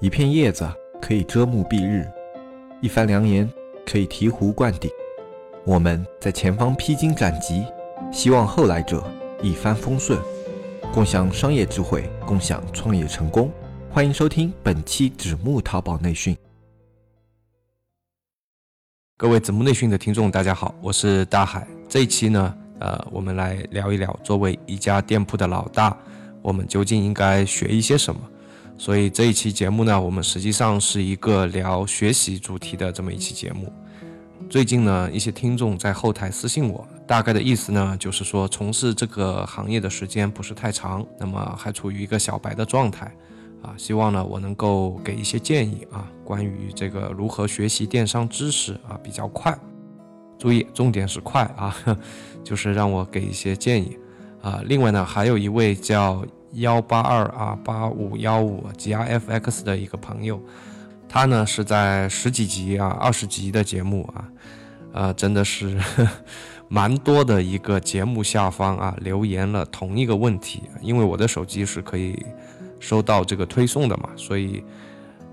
一片叶子可以遮目蔽日，一番良言可以醍醐灌顶。我们在前方披荆斩棘，希望后来者一帆风顺，共享商业智慧，共享创业成功。欢迎收听本期纸木淘宝内训。各位子木内训的听众，大家好，我是大海。这一期呢，呃，我们来聊一聊，作为一家店铺的老大，我们究竟应该学一些什么？所以这一期节目呢，我们实际上是一个聊学习主题的这么一期节目。最近呢，一些听众在后台私信我，大概的意思呢，就是说从事这个行业的时间不是太长，那么还处于一个小白的状态，啊，希望呢我能够给一些建议啊，关于这个如何学习电商知识啊比较快。注意，重点是快啊，就是让我给一些建议啊。另外呢，还有一位叫。幺八二啊八五幺五 G R F X 的一个朋友，他呢是在十几集啊二十集的节目啊，呃真的是 蛮多的一个节目下方啊留言了同一个问题，因为我的手机是可以收到这个推送的嘛，所以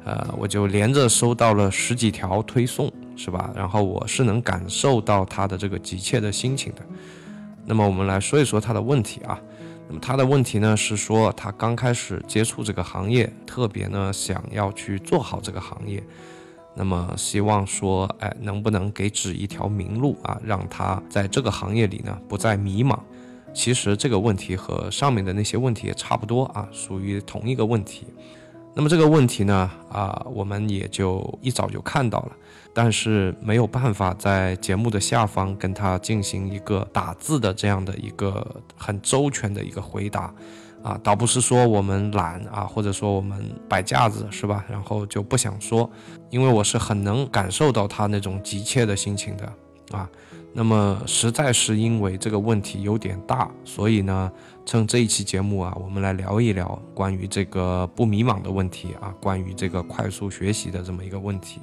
呃我就连着收到了十几条推送是吧？然后我是能感受到他的这个急切的心情的。那么我们来说一说他的问题啊。那么他的问题呢是说，他刚开始接触这个行业，特别呢想要去做好这个行业，那么希望说，哎，能不能给指一条明路啊，让他在这个行业里呢不再迷茫。其实这个问题和上面的那些问题也差不多啊，属于同一个问题。那么这个问题呢，啊，我们也就一早就看到了，但是没有办法在节目的下方跟他进行一个打字的这样的一个很周全的一个回答，啊，倒不是说我们懒啊，或者说我们摆架子是吧？然后就不想说，因为我是很能感受到他那种急切的心情的，啊。那么实在是因为这个问题有点大，所以呢，趁这一期节目啊，我们来聊一聊关于这个不迷茫的问题啊，关于这个快速学习的这么一个问题。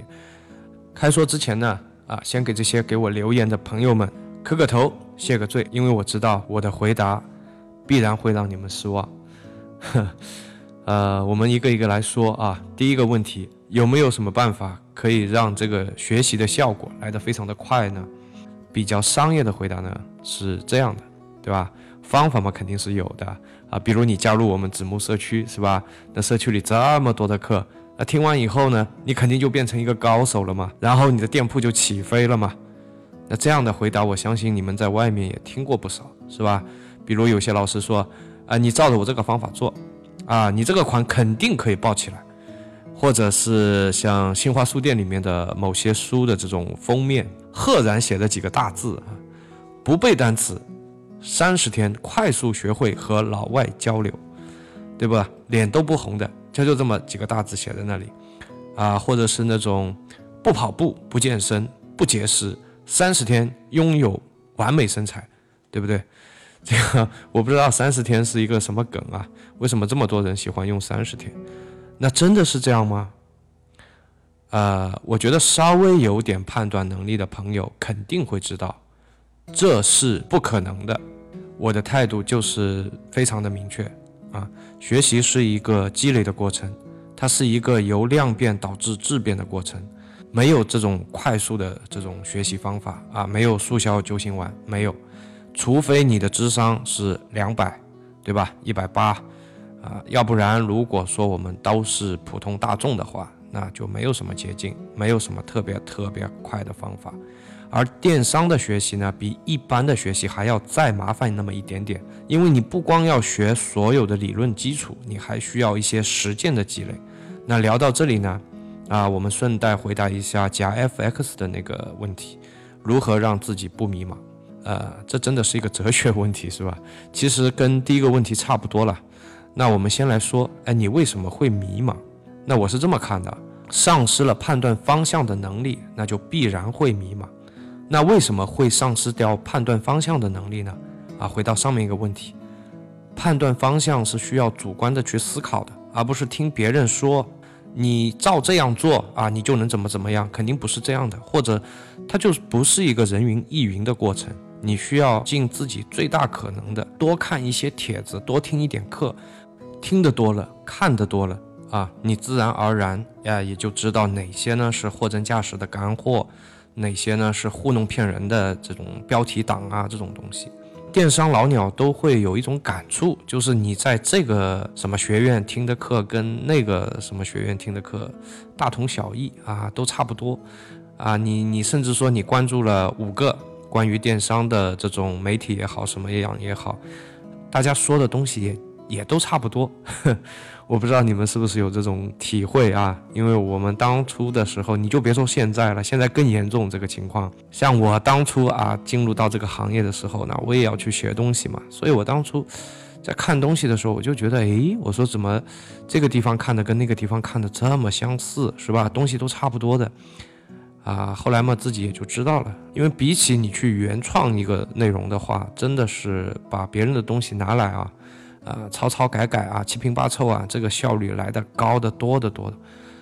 开说之前呢，啊，先给这些给我留言的朋友们磕个头，谢个罪，因为我知道我的回答必然会让你们失望。呵 呃，我们一个一个来说啊，第一个问题，有没有什么办法可以让这个学习的效果来得非常的快呢？比较商业的回答呢是这样的，对吧？方法嘛肯定是有的啊，比如你加入我们子木社区是吧？那社区里这么多的课，那听完以后呢，你肯定就变成一个高手了嘛，然后你的店铺就起飞了嘛。那这样的回答，我相信你们在外面也听过不少，是吧？比如有些老师说，啊，你照着我这个方法做，啊，你这个款肯定可以爆起来，或者是像新华书店里面的某些书的这种封面。赫然写着几个大字啊，不背单词，三十天快速学会和老外交流，对吧？脸都不红的，就就这么几个大字写在那里，啊，或者是那种不跑步、不健身、不节食，三十天拥有完美身材，对不对？这个我不知道三十天是一个什么梗啊？为什么这么多人喜欢用三十天？那真的是这样吗？呃，我觉得稍微有点判断能力的朋友肯定会知道，这是不可能的。我的态度就是非常的明确啊，学习是一个积累的过程，它是一个由量变导致质变的过程，没有这种快速的这种学习方法啊，没有速效救心丸，没有，除非你的智商是两百，对吧？一百八，啊，要不然如果说我们都是普通大众的话。那就没有什么捷径，没有什么特别特别快的方法，而电商的学习呢，比一般的学习还要再麻烦那么一点点，因为你不光要学所有的理论基础，你还需要一些实践的积累。那聊到这里呢，啊，我们顺带回答一下加 FX 的那个问题，如何让自己不迷茫？呃，这真的是一个哲学问题，是吧？其实跟第一个问题差不多了。那我们先来说，哎，你为什么会迷茫？那我是这么看的，丧失了判断方向的能力，那就必然会迷茫。那为什么会丧失掉判断方向的能力呢？啊，回到上面一个问题，判断方向是需要主观的去思考的，而不是听别人说，你照这样做啊，你就能怎么怎么样，肯定不是这样的，或者它就不是一个人云亦云的过程。你需要尽自己最大可能的多看一些帖子，多听一点课，听得多了，看得多了。啊，你自然而然呀也就知道哪些呢是货真价实的干货，哪些呢是糊弄骗人的这种标题党啊这种东西。电商老鸟都会有一种感触，就是你在这个什么学院听的课跟那个什么学院听的课大同小异啊，都差不多啊。你你甚至说你关注了五个关于电商的这种媒体也好，什么样也好，大家说的东西也也都差不多。我不知道你们是不是有这种体会啊？因为我们当初的时候，你就别说现在了，现在更严重这个情况。像我当初啊，进入到这个行业的时候呢，我也要去学东西嘛，所以我当初在看东西的时候，我就觉得，诶，我说怎么这个地方看的跟那个地方看的这么相似，是吧？东西都差不多的啊。后来嘛，自己也就知道了，因为比起你去原创一个内容的话，真的是把别人的东西拿来啊。啊，抄抄改改啊，七拼八凑啊，这个效率来的高得多得多的，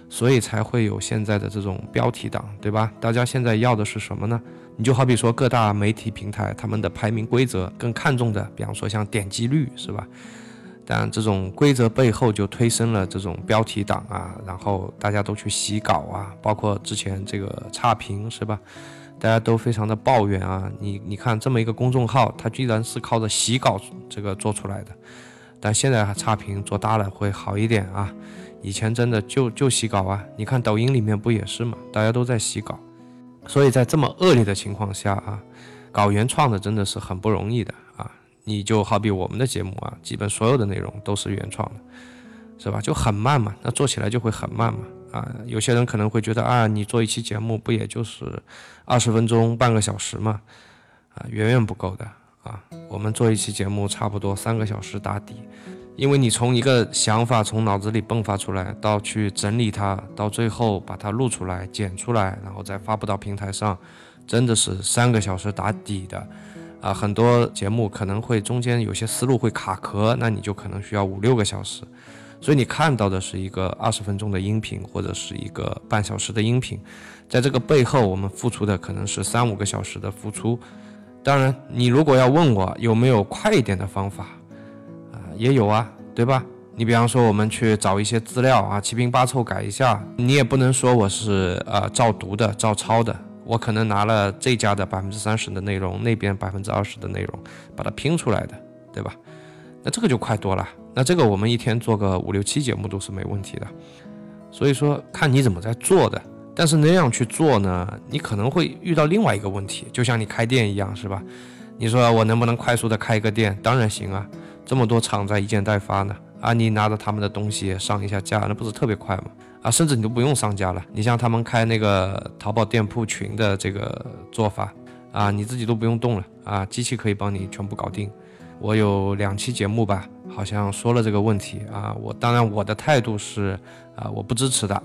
所以才会有现在的这种标题党，对吧？大家现在要的是什么呢？你就好比说各大媒体平台，他们的排名规则更看重的，比方说像点击率，是吧？但这种规则背后就推升了这种标题党啊，然后大家都去洗稿啊，包括之前这个差评，是吧？大家都非常的抱怨啊，你你看这么一个公众号，它居然是靠着洗稿这个做出来的。但现在差评做大了会好一点啊，以前真的就就洗稿啊，你看抖音里面不也是吗？大家都在洗稿，所以在这么恶劣的情况下啊，搞原创的真的是很不容易的啊。你就好比我们的节目啊，基本所有的内容都是原创的，是吧？就很慢嘛，那做起来就会很慢嘛啊。有些人可能会觉得啊，你做一期节目不也就是二十分钟、半个小时嘛，啊，远远不够的。啊，我们做一期节目差不多三个小时打底，因为你从一个想法从脑子里迸发出来，到去整理它，到最后把它录出来、剪出来，然后再发布到平台上，真的是三个小时打底的。啊，很多节目可能会中间有些思路会卡壳，那你就可能需要五六个小时。所以你看到的是一个二十分钟的音频，或者是一个半小时的音频，在这个背后，我们付出的可能是三五个小时的付出。当然，你如果要问我有没有快一点的方法，啊，也有啊，对吧？你比方说，我们去找一些资料啊，七拼八凑改一下，你也不能说我是呃照读的、照抄的，我可能拿了这家的百分之三十的内容，那边百分之二十的内容，把它拼出来的，对吧？那这个就快多了。那这个我们一天做个五六期节目都是没问题的。所以说，看你怎么在做的。但是那样去做呢，你可能会遇到另外一个问题，就像你开店一样，是吧？你说我能不能快速的开一个店？当然行啊，这么多厂在一件代发呢，啊，你拿着他们的东西上一下架，那不是特别快吗？啊，甚至你都不用上架了，你像他们开那个淘宝店铺群的这个做法，啊，你自己都不用动了，啊，机器可以帮你全部搞定。我有两期节目吧，好像说了这个问题啊，我当然我的态度是啊，我不支持的。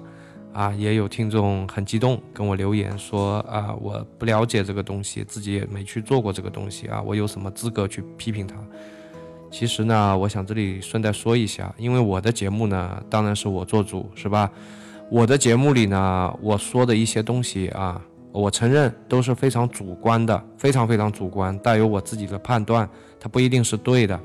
啊，也有听众很激动跟我留言说啊，我不了解这个东西，自己也没去做过这个东西啊，我有什么资格去批评他？其实呢，我想这里顺带说一下，因为我的节目呢，当然是我做主，是吧？我的节目里呢，我说的一些东西啊，我承认都是非常主观的，非常非常主观，带有我自己的判断，它不一定是对的，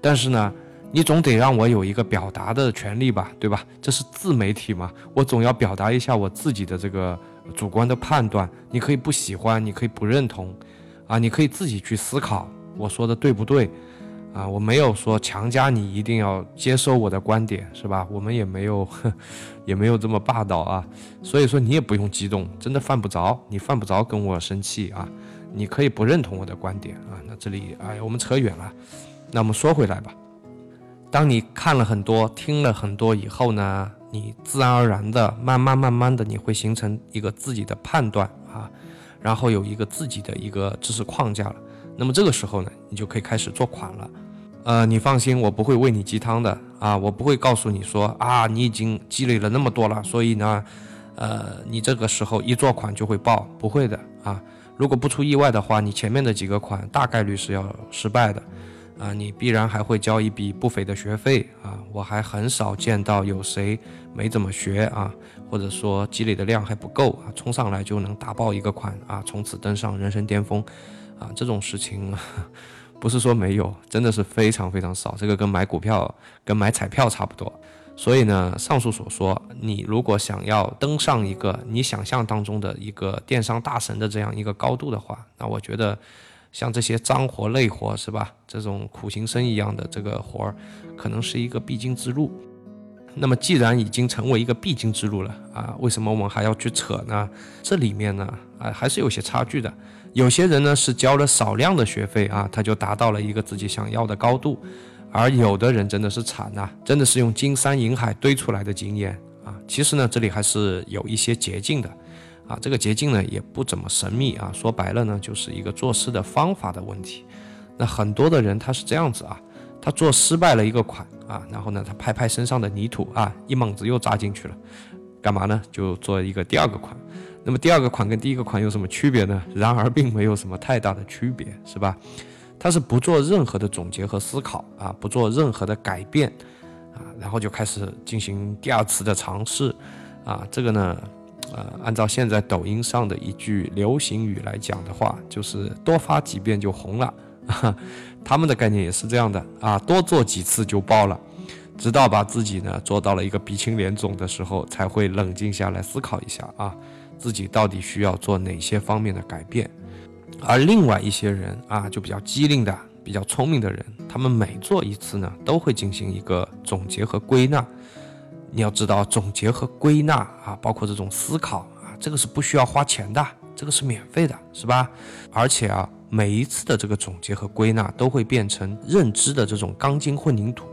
但是呢。你总得让我有一个表达的权利吧，对吧？这是自媒体嘛，我总要表达一下我自己的这个主观的判断。你可以不喜欢，你可以不认同，啊，你可以自己去思考我说的对不对，啊，我没有说强加你一定要接受我的观点，是吧？我们也没有，也没有这么霸道啊。所以说你也不用激动，真的犯不着，你犯不着跟我生气啊。你可以不认同我的观点啊。那这里哎，我们扯远了，那我们说回来吧。当你看了很多、听了很多以后呢，你自然而然的、慢慢慢慢的，你会形成一个自己的判断啊，然后有一个自己的一个知识框架了。那么这个时候呢，你就可以开始做款了。呃，你放心，我不会喂你鸡汤的啊，我不会告诉你说啊，你已经积累了那么多了，所以呢，呃，你这个时候一做款就会爆，不会的啊。如果不出意外的话，你前面的几个款大概率是要失败的。啊，你必然还会交一笔不菲的学费啊！我还很少见到有谁没怎么学啊，或者说积累的量还不够啊，冲上来就能打爆一个款啊，从此登上人生巅峰啊！这种事情 不是说没有，真的是非常非常少。这个跟买股票、跟买彩票差不多。所以呢，上述所说，你如果想要登上一个你想象当中的一个电商大神的这样一个高度的话，那我觉得像这些脏活累活是吧？这种苦行僧一样的这个活儿，可能是一个必经之路。那么既然已经成为一个必经之路了啊，为什么我们还要去扯呢？这里面呢啊还是有些差距的。有些人呢是交了少量的学费啊，他就达到了一个自己想要的高度，而有的人真的是惨呐，真的是用金山银海堆出来的经验啊。其实呢，这里还是有一些捷径的啊，这个捷径呢也不怎么神秘啊，说白了呢就是一个做事的方法的问题。那很多的人他是这样子啊，他做失败了一个款啊，然后呢他拍拍身上的泥土啊，一猛子又扎进去了，干嘛呢？就做一个第二个款。那么第二个款跟第一个款有什么区别呢？然而并没有什么太大的区别，是吧？他是不做任何的总结和思考啊，不做任何的改变啊，然后就开始进行第二次的尝试啊。这个呢，呃，按照现在抖音上的一句流行语来讲的话，就是多发几遍就红了。他们的概念也是这样的啊，多做几次就爆了，直到把自己呢做到了一个鼻青脸肿的时候，才会冷静下来思考一下啊。自己到底需要做哪些方面的改变？而另外一些人啊，就比较机灵的、比较聪明的人，他们每做一次呢，都会进行一个总结和归纳。你要知道，总结和归纳啊，包括这种思考啊，这个是不需要花钱的，这个是免费的，是吧？而且啊，每一次的这个总结和归纳，都会变成认知的这种钢筋混凝土，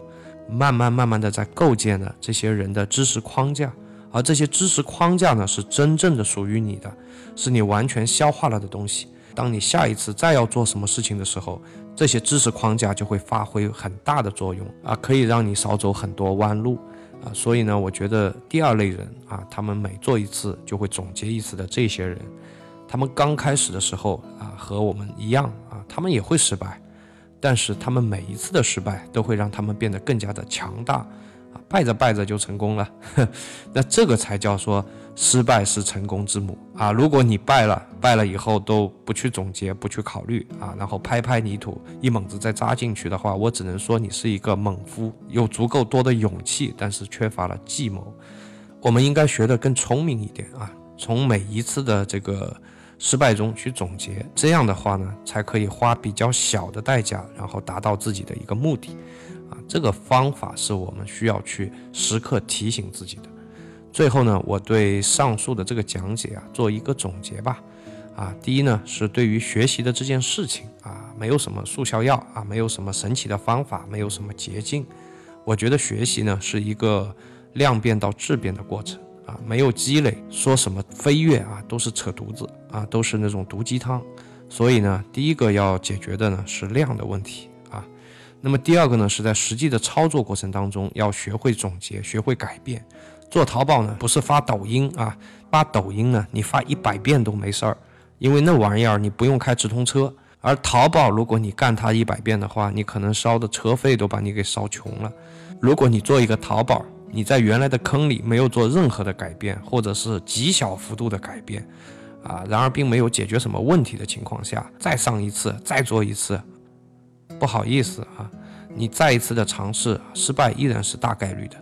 慢慢慢慢的在构建了这些人的知识框架。而这些知识框架呢，是真正的属于你的，是你完全消化了的东西。当你下一次再要做什么事情的时候，这些知识框架就会发挥很大的作用啊，可以让你少走很多弯路啊。所以呢，我觉得第二类人啊，他们每做一次就会总结一次的这些人，他们刚开始的时候啊，和我们一样啊，他们也会失败，但是他们每一次的失败都会让他们变得更加的强大啊。败着败着就成功了，那这个才叫说失败是成功之母啊！如果你败了，败了以后都不去总结、不去考虑啊，然后拍拍泥土，一猛子再扎进去的话，我只能说你是一个猛夫，有足够多的勇气，但是缺乏了计谋。我们应该学得更聪明一点啊，从每一次的这个失败中去总结，这样的话呢，才可以花比较小的代价，然后达到自己的一个目的。啊，这个方法是我们需要去时刻提醒自己的。最后呢，我对上述的这个讲解啊，做一个总结吧。啊，第一呢，是对于学习的这件事情啊，没有什么速效药啊，没有什么神奇的方法，没有什么捷径。我觉得学习呢，是一个量变到质变的过程啊，没有积累，说什么飞跃啊，都是扯犊子啊，都是那种毒鸡汤。所以呢，第一个要解决的呢，是量的问题啊。那么第二个呢，是在实际的操作过程当中，要学会总结，学会改变。做淘宝呢，不是发抖音啊，发抖音呢，你发一百遍都没事儿，因为那玩意儿你不用开直通车。而淘宝，如果你干它一百遍的话，你可能烧的车费都把你给烧穷了。如果你做一个淘宝，你在原来的坑里没有做任何的改变，或者是极小幅度的改变，啊，然而并没有解决什么问题的情况下，再上一次，再做一次。不好意思啊，你再一次的尝试失败依然是大概率的，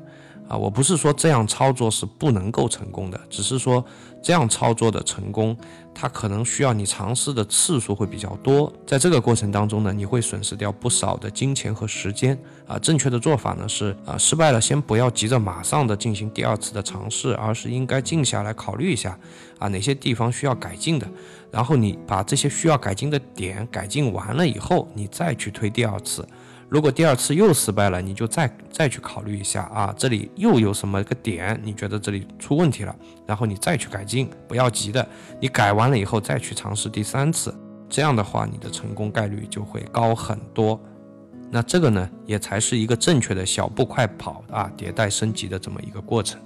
啊，我不是说这样操作是不能够成功的，只是说这样操作的成功，它可能需要你尝试的次数会比较多，在这个过程当中呢，你会损失掉不少的金钱和时间，啊，正确的做法呢是啊，失败了先不要急着马上的进行第二次的尝试，而是应该静下来考虑一下，啊，哪些地方需要改进的。然后你把这些需要改进的点改进完了以后，你再去推第二次。如果第二次又失败了，你就再再去考虑一下啊，这里又有什么个点？你觉得这里出问题了，然后你再去改进，不要急的。你改完了以后再去尝试第三次，这样的话你的成功概率就会高很多。那这个呢，也才是一个正确的小步快跑啊，迭代升级的这么一个过程。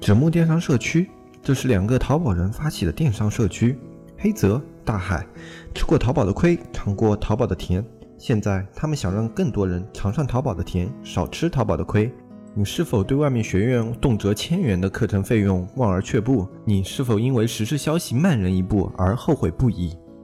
纸木电商社区。这是两个淘宝人发起的电商社区，黑泽大海吃过淘宝的亏，尝过淘宝的甜，现在他们想让更多人尝上淘宝的甜，少吃淘宝的亏。你是否对外面学院动辄千元的课程费用望而却步？你是否因为时事消息慢人一步而后悔不已？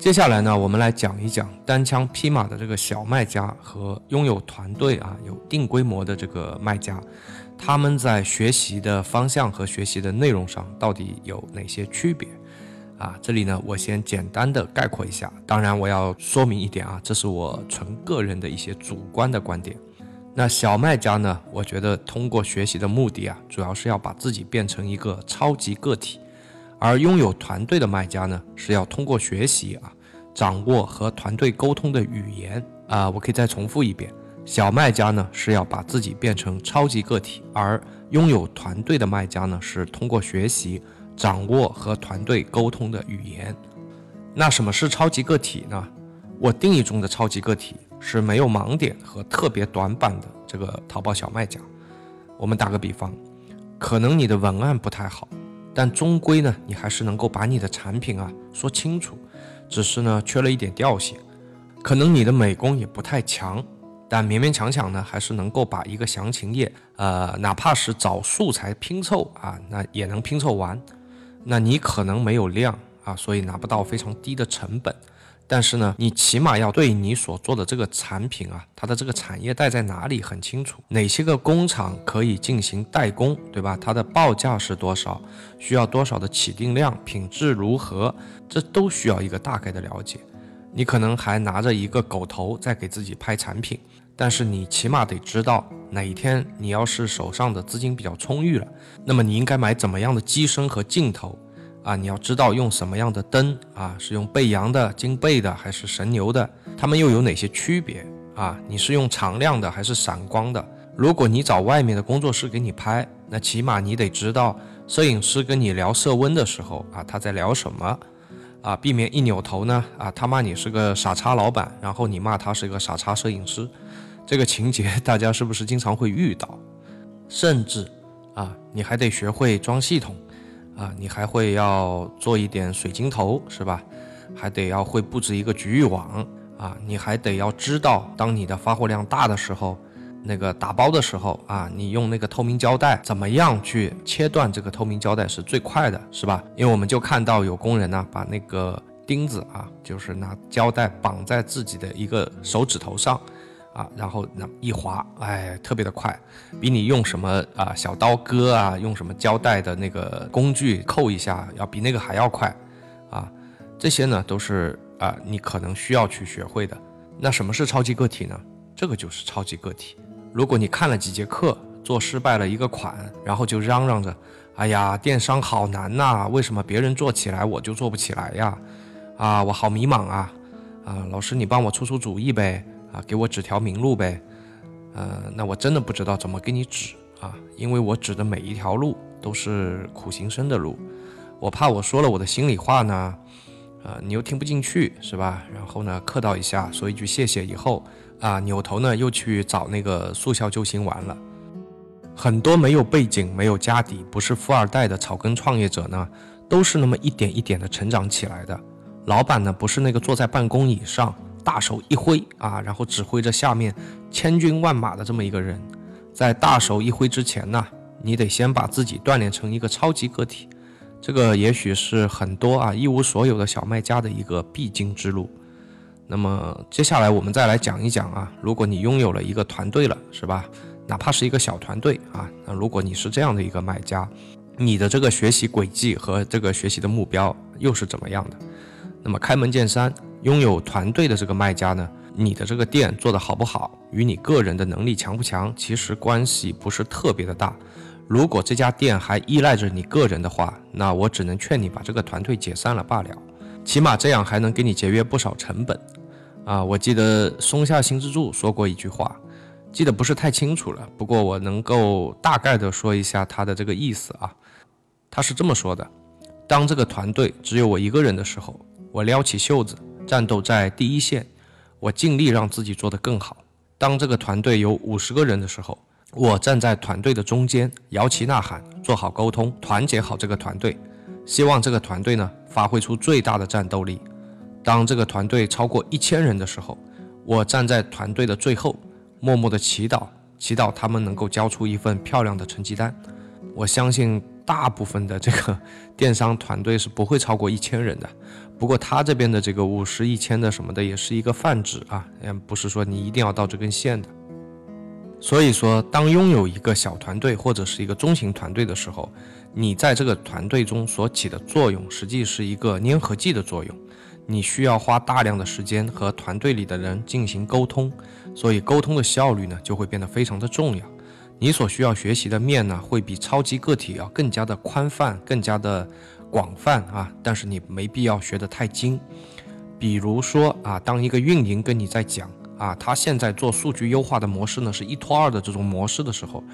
接下来呢，我们来讲一讲单枪匹马的这个小卖家和拥有团队啊、有定规模的这个卖家，他们在学习的方向和学习的内容上到底有哪些区别？啊，这里呢，我先简单的概括一下。当然，我要说明一点啊，这是我纯个人的一些主观的观点。那小卖家呢，我觉得通过学习的目的啊，主要是要把自己变成一个超级个体。而拥有团队的卖家呢，是要通过学习啊，掌握和团队沟通的语言啊。我可以再重复一遍：小卖家呢是要把自己变成超级个体，而拥有团队的卖家呢是通过学习掌握和团队沟通的语言。那什么是超级个体呢？我定义中的超级个体是没有盲点和特别短板的这个淘宝小卖家。我们打个比方，可能你的文案不太好。但终归呢，你还是能够把你的产品啊说清楚，只是呢缺了一点调性。可能你的美工也不太强，但勉勉强强呢还是能够把一个详情页，呃，哪怕是找素材拼凑啊，那也能拼凑完。那你可能没有量啊，所以拿不到非常低的成本。但是呢，你起码要对你所做的这个产品啊，它的这个产业带在哪里很清楚，哪些个工厂可以进行代工，对吧？它的报价是多少，需要多少的起订量，品质如何，这都需要一个大概的了解。你可能还拿着一个狗头在给自己拍产品，但是你起码得知道哪一天你要是手上的资金比较充裕了，那么你应该买怎么样的机身和镜头。啊，你要知道用什么样的灯啊？是用背阳的、金贝的还是神牛的？它们又有哪些区别啊？你是用常亮的还是闪光的？如果你找外面的工作室给你拍，那起码你得知道摄影师跟你聊色温的时候啊，他在聊什么啊？避免一扭头呢啊，他骂你是个傻叉老板，然后你骂他是个傻叉摄影师，这个情节大家是不是经常会遇到？甚至啊，你还得学会装系统。啊，你还会要做一点水晶头是吧？还得要会布置一个局域网啊，你还得要知道，当你的发货量大的时候，那个打包的时候啊，你用那个透明胶带怎么样去切断这个透明胶带是最快的，是吧？因为我们就看到有工人呢，把那个钉子啊，就是拿胶带绑在自己的一个手指头上。啊，然后那一划，哎，特别的快，比你用什么啊小刀割啊，用什么胶带的那个工具扣一下，要比那个还要快，啊，这些呢都是啊你可能需要去学会的。那什么是超级个体呢？这个就是超级个体。如果你看了几节课，做失败了一个款，然后就嚷嚷着，哎呀，电商好难呐，为什么别人做起来我就做不起来呀？啊，我好迷茫啊，啊，老师你帮我出出主意呗。啊，给我指条明路呗，呃，那我真的不知道怎么给你指啊，因为我指的每一条路都是苦行僧的路，我怕我说了我的心里话呢，呃，你又听不进去是吧？然后呢，客套一下，说一句谢谢以后，啊，扭头呢又去找那个速效救心丸了。很多没有背景、没有家底、不是富二代的草根创业者呢，都是那么一点一点的成长起来的。老板呢，不是那个坐在办公椅上。大手一挥啊，然后指挥着下面千军万马的这么一个人，在大手一挥之前呢，你得先把自己锻炼成一个超级个体。这个也许是很多啊一无所有的小卖家的一个必经之路。那么接下来我们再来讲一讲啊，如果你拥有了一个团队了，是吧？哪怕是一个小团队啊，那如果你是这样的一个卖家，你的这个学习轨迹和这个学习的目标又是怎么样的？那么开门见山。拥有团队的这个卖家呢，你的这个店做得好不好，与你个人的能力强不强，其实关系不是特别的大。如果这家店还依赖着你个人的话，那我只能劝你把这个团队解散了罢了，起码这样还能给你节约不少成本。啊，我记得松下幸之助说过一句话，记得不是太清楚了，不过我能够大概的说一下他的这个意思啊。他是这么说的：当这个团队只有我一个人的时候，我撩起袖子。战斗在第一线，我尽力让自己做得更好。当这个团队有五十个人的时候，我站在团队的中间，摇旗呐喊，做好沟通，团结好这个团队，希望这个团队呢发挥出最大的战斗力。当这个团队超过一千人的时候，我站在团队的最后，默默的祈祷，祈祷他们能够交出一份漂亮的成绩单。我相信大部分的这个电商团队是不会超过一千人的。不过他这边的这个五十一千的什么的，也是一个泛指啊，也不是说你一定要到这根线的。所以说，当拥有一个小团队或者是一个中型团队的时候，你在这个团队中所起的作用，实际是一个粘合剂的作用。你需要花大量的时间和团队里的人进行沟通，所以沟通的效率呢就会变得非常的重要。你所需要学习的面呢会比超级个体要更加的宽泛、更加的广泛啊，但是你没必要学得太精。比如说啊，当一个运营跟你在讲啊，他现在做数据优化的模式呢是一拖二的这种模式的时候，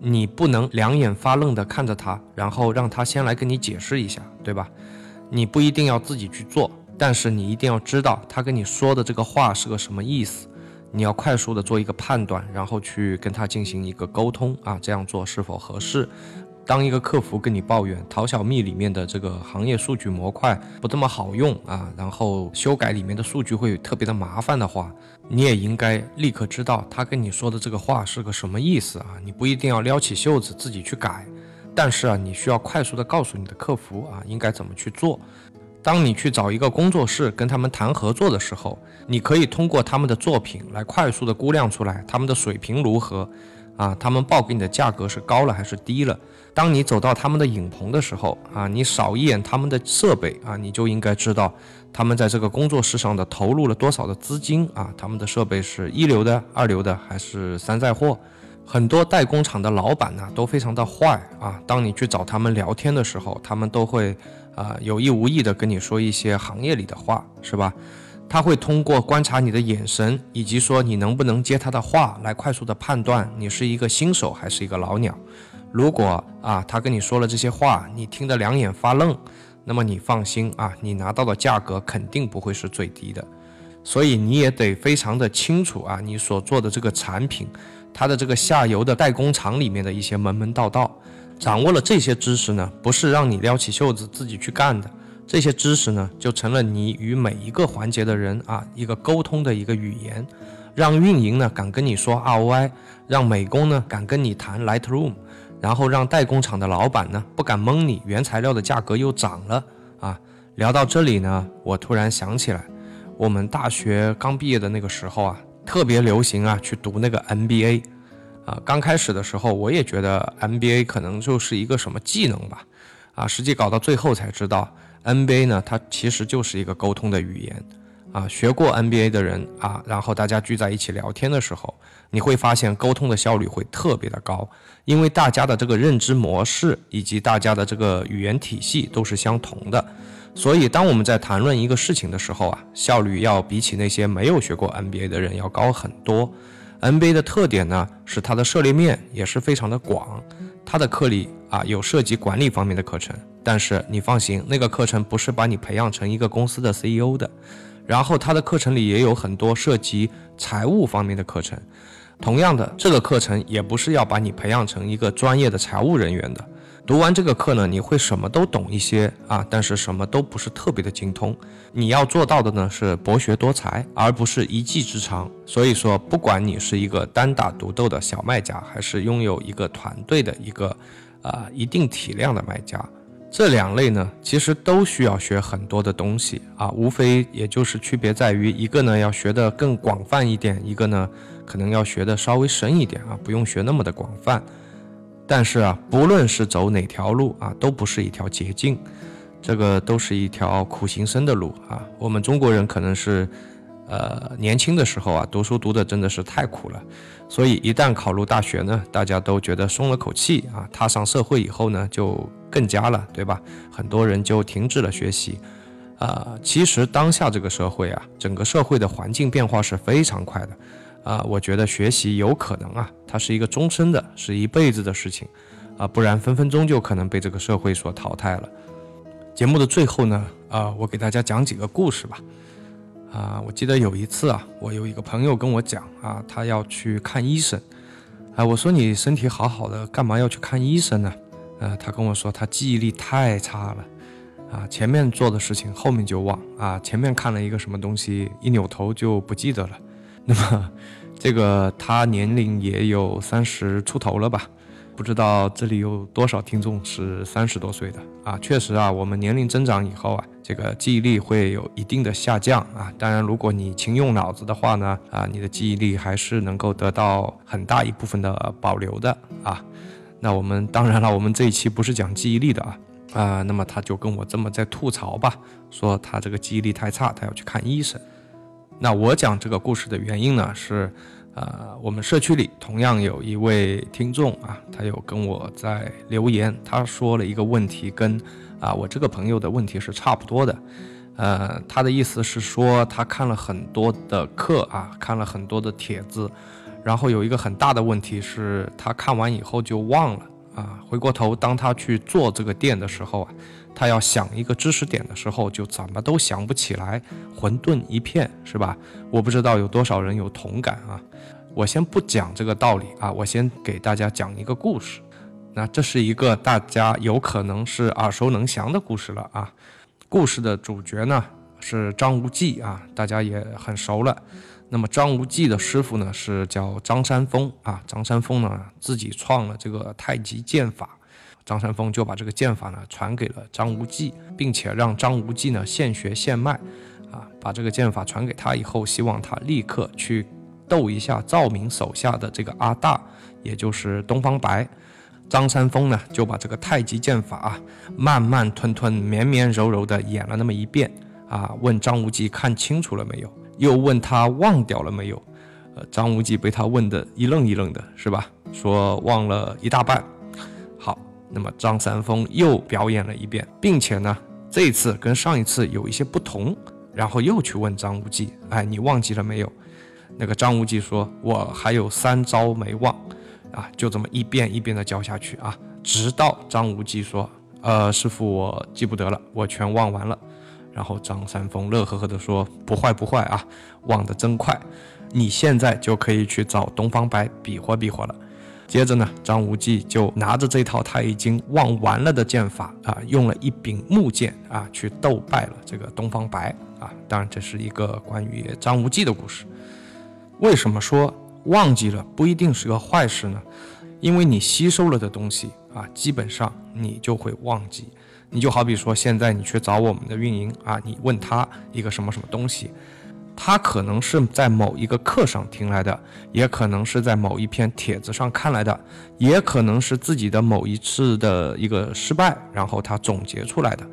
你不能两眼发愣的看着他，然后让他先来跟你解释一下，对吧？你不一定要自己去做。但是你一定要知道他跟你说的这个话是个什么意思，你要快速的做一个判断，然后去跟他进行一个沟通啊，这样做是否合适？当一个客服跟你抱怨淘小蜜里面的这个行业数据模块不这么好用啊，然后修改里面的数据会特别的麻烦的话，你也应该立刻知道他跟你说的这个话是个什么意思啊，你不一定要撩起袖子自己去改，但是啊，你需要快速的告诉你的客服啊，应该怎么去做。当你去找一个工作室跟他们谈合作的时候，你可以通过他们的作品来快速的估量出来他们的水平如何，啊，他们报给你的价格是高了还是低了。当你走到他们的影棚的时候，啊，你扫一眼他们的设备，啊，你就应该知道他们在这个工作室上的投入了多少的资金，啊，他们的设备是一流的、二流的还是山寨货。很多代工厂的老板呢都非常的坏啊，当你去找他们聊天的时候，他们都会。啊，有意无意的跟你说一些行业里的话，是吧？他会通过观察你的眼神，以及说你能不能接他的话，来快速的判断你是一个新手还是一个老鸟。如果啊，他跟你说了这些话，你听得两眼发愣，那么你放心啊，你拿到的价格肯定不会是最低的。所以你也得非常的清楚啊，你所做的这个产品，它的这个下游的代工厂里面的一些门门道道。掌握了这些知识呢，不是让你撩起袖子自己去干的。这些知识呢，就成了你与每一个环节的人啊一个沟通的一个语言，让运营呢敢跟你说 ROI，让美工呢敢跟你谈 Lightroom，然后让代工厂的老板呢不敢蒙你原材料的价格又涨了啊。聊到这里呢，我突然想起来，我们大学刚毕业的那个时候啊，特别流行啊去读那个 MBA。啊，刚开始的时候我也觉得 MBA 可能就是一个什么技能吧，啊，实际搞到最后才知道 NBA 呢，它其实就是一个沟通的语言，啊，学过 NBA 的人啊，然后大家聚在一起聊天的时候，你会发现沟通的效率会特别的高，因为大家的这个认知模式以及大家的这个语言体系都是相同的，所以当我们在谈论一个事情的时候啊，效率要比起那些没有学过 NBA 的人要高很多。NBA 的特点呢，是它的涉猎面也是非常的广，他的课里啊有涉及管理方面的课程，但是你放心，那个课程不是把你培养成一个公司的 CEO 的，然后他的课程里也有很多涉及财务方面的课程，同样的，这个课程也不是要把你培养成一个专业的财务人员的。读完这个课呢，你会什么都懂一些啊，但是什么都不是特别的精通。你要做到的呢是博学多才，而不是一技之长。所以说，不管你是一个单打独斗的小卖家，还是拥有一个团队的一个啊一定体量的卖家，这两类呢，其实都需要学很多的东西啊，无非也就是区别在于一个呢要学的更广泛一点，一个呢可能要学的稍微深一点啊，不用学那么的广泛。但是啊，不论是走哪条路啊，都不是一条捷径，这个都是一条苦行僧的路啊。我们中国人可能是，呃，年轻的时候啊，读书读的真的是太苦了，所以一旦考入大学呢，大家都觉得松了口气啊。踏上社会以后呢，就更加了，对吧？很多人就停止了学习，啊，其实当下这个社会啊，整个社会的环境变化是非常快的。啊，我觉得学习有可能啊，它是一个终身的，是一辈子的事情，啊，不然分分钟就可能被这个社会所淘汰了。节目的最后呢，啊，我给大家讲几个故事吧。啊，我记得有一次啊，我有一个朋友跟我讲啊，他要去看医生。啊，我说你身体好好的，干嘛要去看医生呢？呃，他跟我说他记忆力太差了，啊，前面做的事情后面就忘啊，前面看了一个什么东西，一扭头就不记得了。那么，这个他年龄也有三十出头了吧？不知道这里有多少听众是三十多岁的啊？确实啊，我们年龄增长以后啊，这个记忆力会有一定的下降啊。当然，如果你勤用脑子的话呢，啊，你的记忆力还是能够得到很大一部分的保留的啊。那我们当然了，我们这一期不是讲记忆力的啊啊，那么他就跟我这么在吐槽吧，说他这个记忆力太差，他要去看医生。那我讲这个故事的原因呢是，呃，我们社区里同样有一位听众啊，他有跟我在留言，他说了一个问题，跟啊我这个朋友的问题是差不多的，呃，他的意思是说他看了很多的课啊，看了很多的帖子。然后有一个很大的问题是，他看完以后就忘了啊。回过头，当他去做这个店的时候啊，他要想一个知识点的时候，就怎么都想不起来，混沌一片，是吧？我不知道有多少人有同感啊。我先不讲这个道理啊，我先给大家讲一个故事。那这是一个大家有可能是耳熟能详的故事了啊。故事的主角呢是张无忌啊，大家也很熟了。那么张无忌的师傅呢是叫张三丰啊，张三丰呢自己创了这个太极剑法，张三丰就把这个剑法呢传给了张无忌，并且让张无忌呢现学现卖，啊，把这个剑法传给他以后，希望他立刻去斗一下赵敏手下的这个阿大，也就是东方白。张三丰呢就把这个太极剑法啊慢慢吞吞、绵绵柔柔的演了那么一遍，啊，问张无忌看清楚了没有？又问他忘掉了没有？呃，张无忌被他问得一愣一愣的，是吧？说忘了一大半。那么张三丰又表演了一遍，并且呢，这一次跟上一次有一些不同，然后又去问张无忌：“哎，你忘记了没有？”那个张无忌说：“我还有三招没忘。”啊，就这么一遍一遍的教下去啊，直到张无忌说：“呃，师傅，我记不得了，我全忘完了。”然后张三丰乐呵呵地说：“不坏不坏啊，忘得真快，你现在就可以去找东方白比划比划了。”接着呢，张无忌就拿着这套他已经忘完了的剑法啊，用了一柄木剑啊，去斗败了这个东方白啊。当然，这是一个关于张无忌的故事。为什么说忘记了不一定是个坏事呢？因为你吸收了的东西啊，基本上你就会忘记。你就好比说，现在你去找我们的运营啊，你问他一个什么什么东西，他可能是在某一个课上听来的，也可能是在某一篇帖子上看来的，也可能是自己的某一次的一个失败，然后他总结出来的，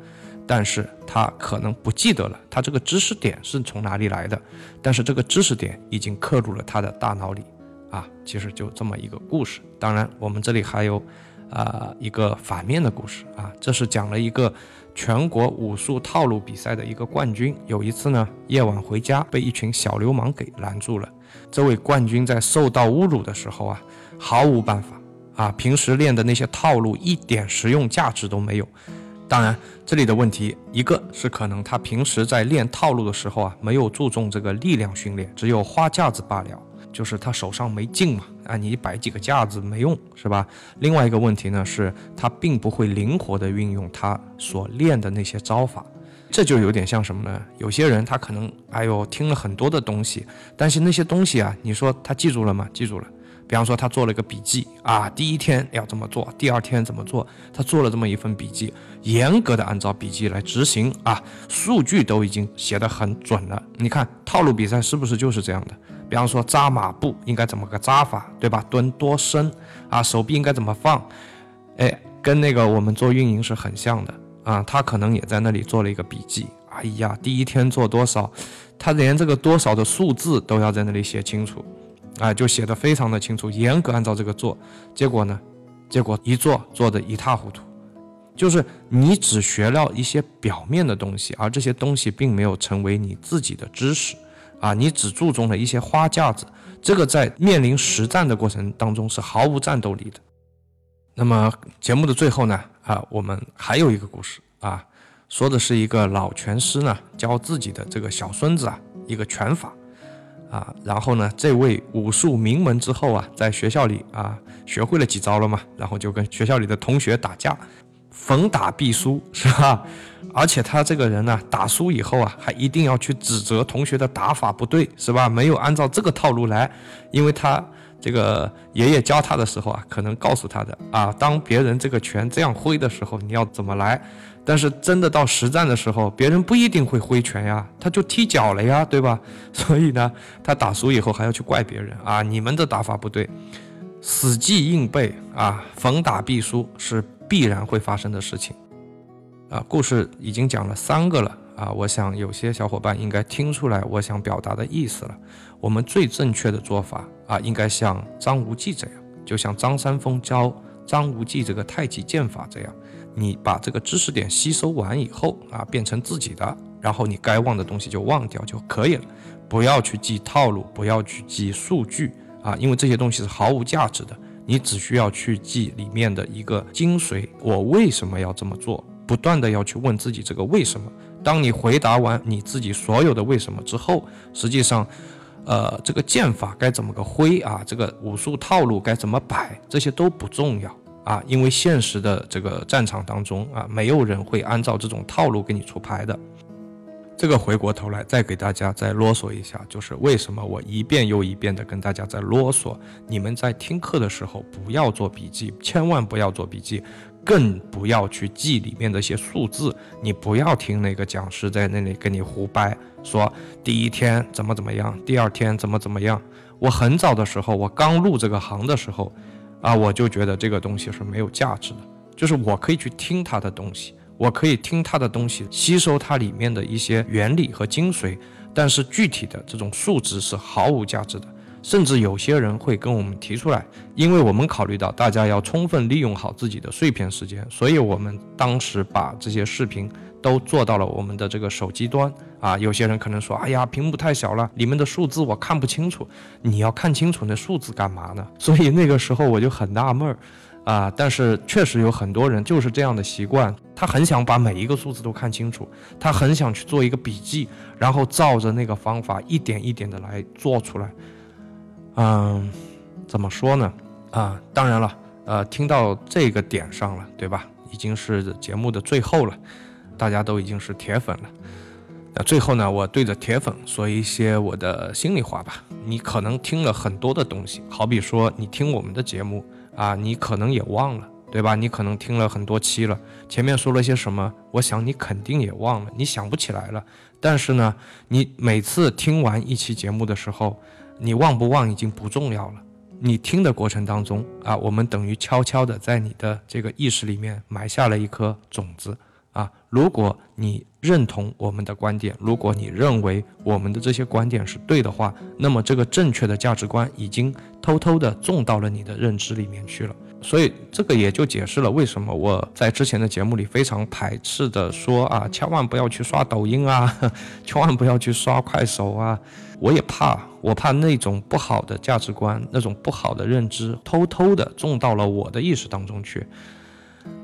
但是他可能不记得了，他这个知识点是从哪里来的，但是这个知识点已经刻入了他的大脑里，啊，其实就这么一个故事。当然，我们这里还有。啊，一个反面的故事啊，这是讲了一个全国武术套路比赛的一个冠军。有一次呢，夜晚回家被一群小流氓给拦住了。这位冠军在受到侮辱的时候啊，毫无办法啊，平时练的那些套路一点实用价值都没有。当然，这里的问题一个是可能他平时在练套路的时候啊，没有注重这个力量训练，只有花架子罢了。就是他手上没劲嘛，啊，你摆几个架子没用，是吧？另外一个问题呢，是他并不会灵活的运用他所练的那些招法，这就有点像什么呢？有些人他可能，哎呦，听了很多的东西，但是那些东西啊，你说他记住了吗？记住了。比方说他做了一个笔记啊，第一天要怎么做，第二天怎么做？他做了这么一份笔记，严格的按照笔记来执行啊，数据都已经写得很准了。你看套路比赛是不是就是这样的？比方说扎马步应该怎么个扎法，对吧？蹲多深啊？手臂应该怎么放？哎，跟那个我们做运营是很像的啊。他可能也在那里做了一个笔记。哎呀，第一天做多少？他连这个多少的数字都要在那里写清楚，啊，就写的非常的清楚，严格按照这个做。结果呢？结果一做做的一塌糊涂，就是你只学了一些表面的东西，而这些东西并没有成为你自己的知识。啊，你只注重了一些花架子，这个在面临实战的过程当中是毫无战斗力的。那么节目的最后呢，啊，我们还有一个故事啊，说的是一个老拳师呢教自己的这个小孙子啊一个拳法啊。然后呢，这位武术名门之后啊，在学校里啊学会了几招了嘛，然后就跟学校里的同学打架，逢打必输，是吧？而且他这个人呢，打输以后啊，还一定要去指责同学的打法不对，是吧？没有按照这个套路来，因为他这个爷爷教他的时候啊，可能告诉他的啊，当别人这个拳这样挥的时候，你要怎么来。但是真的到实战的时候，别人不一定会挥拳呀，他就踢脚了呀，对吧？所以呢，他打输以后还要去怪别人啊，你们的打法不对，死记硬背啊，逢打必输是必然会发生的事情。啊，故事已经讲了三个了啊！我想有些小伙伴应该听出来我想表达的意思了。我们最正确的做法啊，应该像张无忌这样，就像张三丰教张无忌这个太极剑法这样，你把这个知识点吸收完以后啊，变成自己的，然后你该忘的东西就忘掉就可以了，不要去记套路，不要去记数据啊，因为这些东西是毫无价值的。你只需要去记里面的一个精髓，我为什么要这么做？不断的要去问自己这个为什么。当你回答完你自己所有的为什么之后，实际上，呃，这个剑法该怎么个挥啊？这个武术套路该怎么摆？这些都不重要啊，因为现实的这个战场当中啊，没有人会按照这种套路给你出牌的。这个回过头来再给大家再啰嗦一下，就是为什么我一遍又一遍的跟大家在啰嗦？你们在听课的时候不要做笔记，千万不要做笔记。更不要去记里面的一些数字，你不要听那个讲师在那里跟你胡掰，说第一天怎么怎么样，第二天怎么怎么样。我很早的时候，我刚入这个行的时候，啊，我就觉得这个东西是没有价值的，就是我可以去听他的东西，我可以听他的东西，吸收它里面的一些原理和精髓，但是具体的这种数值是毫无价值的。甚至有些人会跟我们提出来，因为我们考虑到大家要充分利用好自己的碎片时间，所以我们当时把这些视频都做到了我们的这个手机端啊。有些人可能说：“哎呀，屏幕太小了，里面的数字我看不清楚。”你要看清楚那数字干嘛呢？所以那个时候我就很纳闷儿啊。但是确实有很多人就是这样的习惯，他很想把每一个数字都看清楚，他很想去做一个笔记，然后照着那个方法一点一点的来做出来。嗯，怎么说呢？啊，当然了，呃，听到这个点上了，对吧？已经是节目的最后了，大家都已经是铁粉了。那最后呢，我对着铁粉说一些我的心里话吧。你可能听了很多的东西，好比说你听我们的节目啊，你可能也忘了，对吧？你可能听了很多期了，前面说了些什么，我想你肯定也忘了，你想不起来了。但是呢，你每次听完一期节目的时候，你忘不忘已经不重要了，你听的过程当中啊，我们等于悄悄的在你的这个意识里面埋下了一颗种子啊。如果你认同我们的观点，如果你认为我们的这些观点是对的话，那么这个正确的价值观已经偷偷的种到了你的认知里面去了。所以这个也就解释了为什么我在之前的节目里非常排斥的说啊，千万不要去刷抖音啊，千万不要去刷快手啊。我也怕，我怕那种不好的价值观，那种不好的认知，偷偷的种到了我的意识当中去。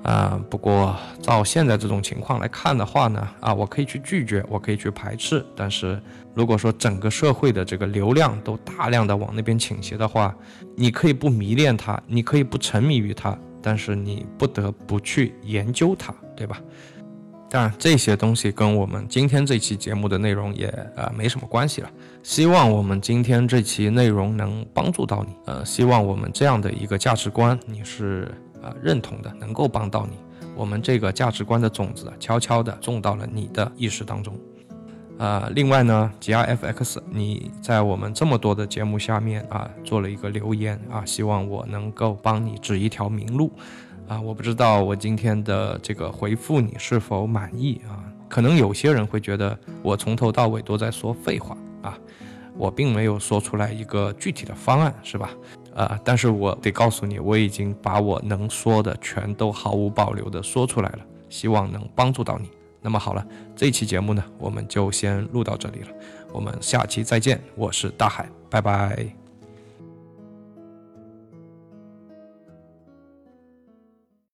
啊，不过照现在这种情况来看的话呢，啊，我可以去拒绝，我可以去排斥，但是如果说整个社会的这个流量都大量的往那边倾斜的话，你可以不迷恋它，你可以不沉迷于它，但是你不得不去研究它，对吧？当然这些东西跟我们今天这期节目的内容也呃没什么关系了。希望我们今天这期内容能帮助到你，呃，希望我们这样的一个价值观你是。啊，认同的能够帮到你，我们这个价值观的种子悄悄地种到了你的意识当中。啊，另外呢，G R F X，你在我们这么多的节目下面啊做了一个留言啊，希望我能够帮你指一条明路。啊，我不知道我今天的这个回复你是否满意啊？可能有些人会觉得我从头到尾都在说废话啊，我并没有说出来一个具体的方案，是吧？啊！但是我得告诉你，我已经把我能说的全都毫无保留的说出来了，希望能帮助到你。那么好了，这期节目呢，我们就先录到这里了，我们下期再见。我是大海，拜拜。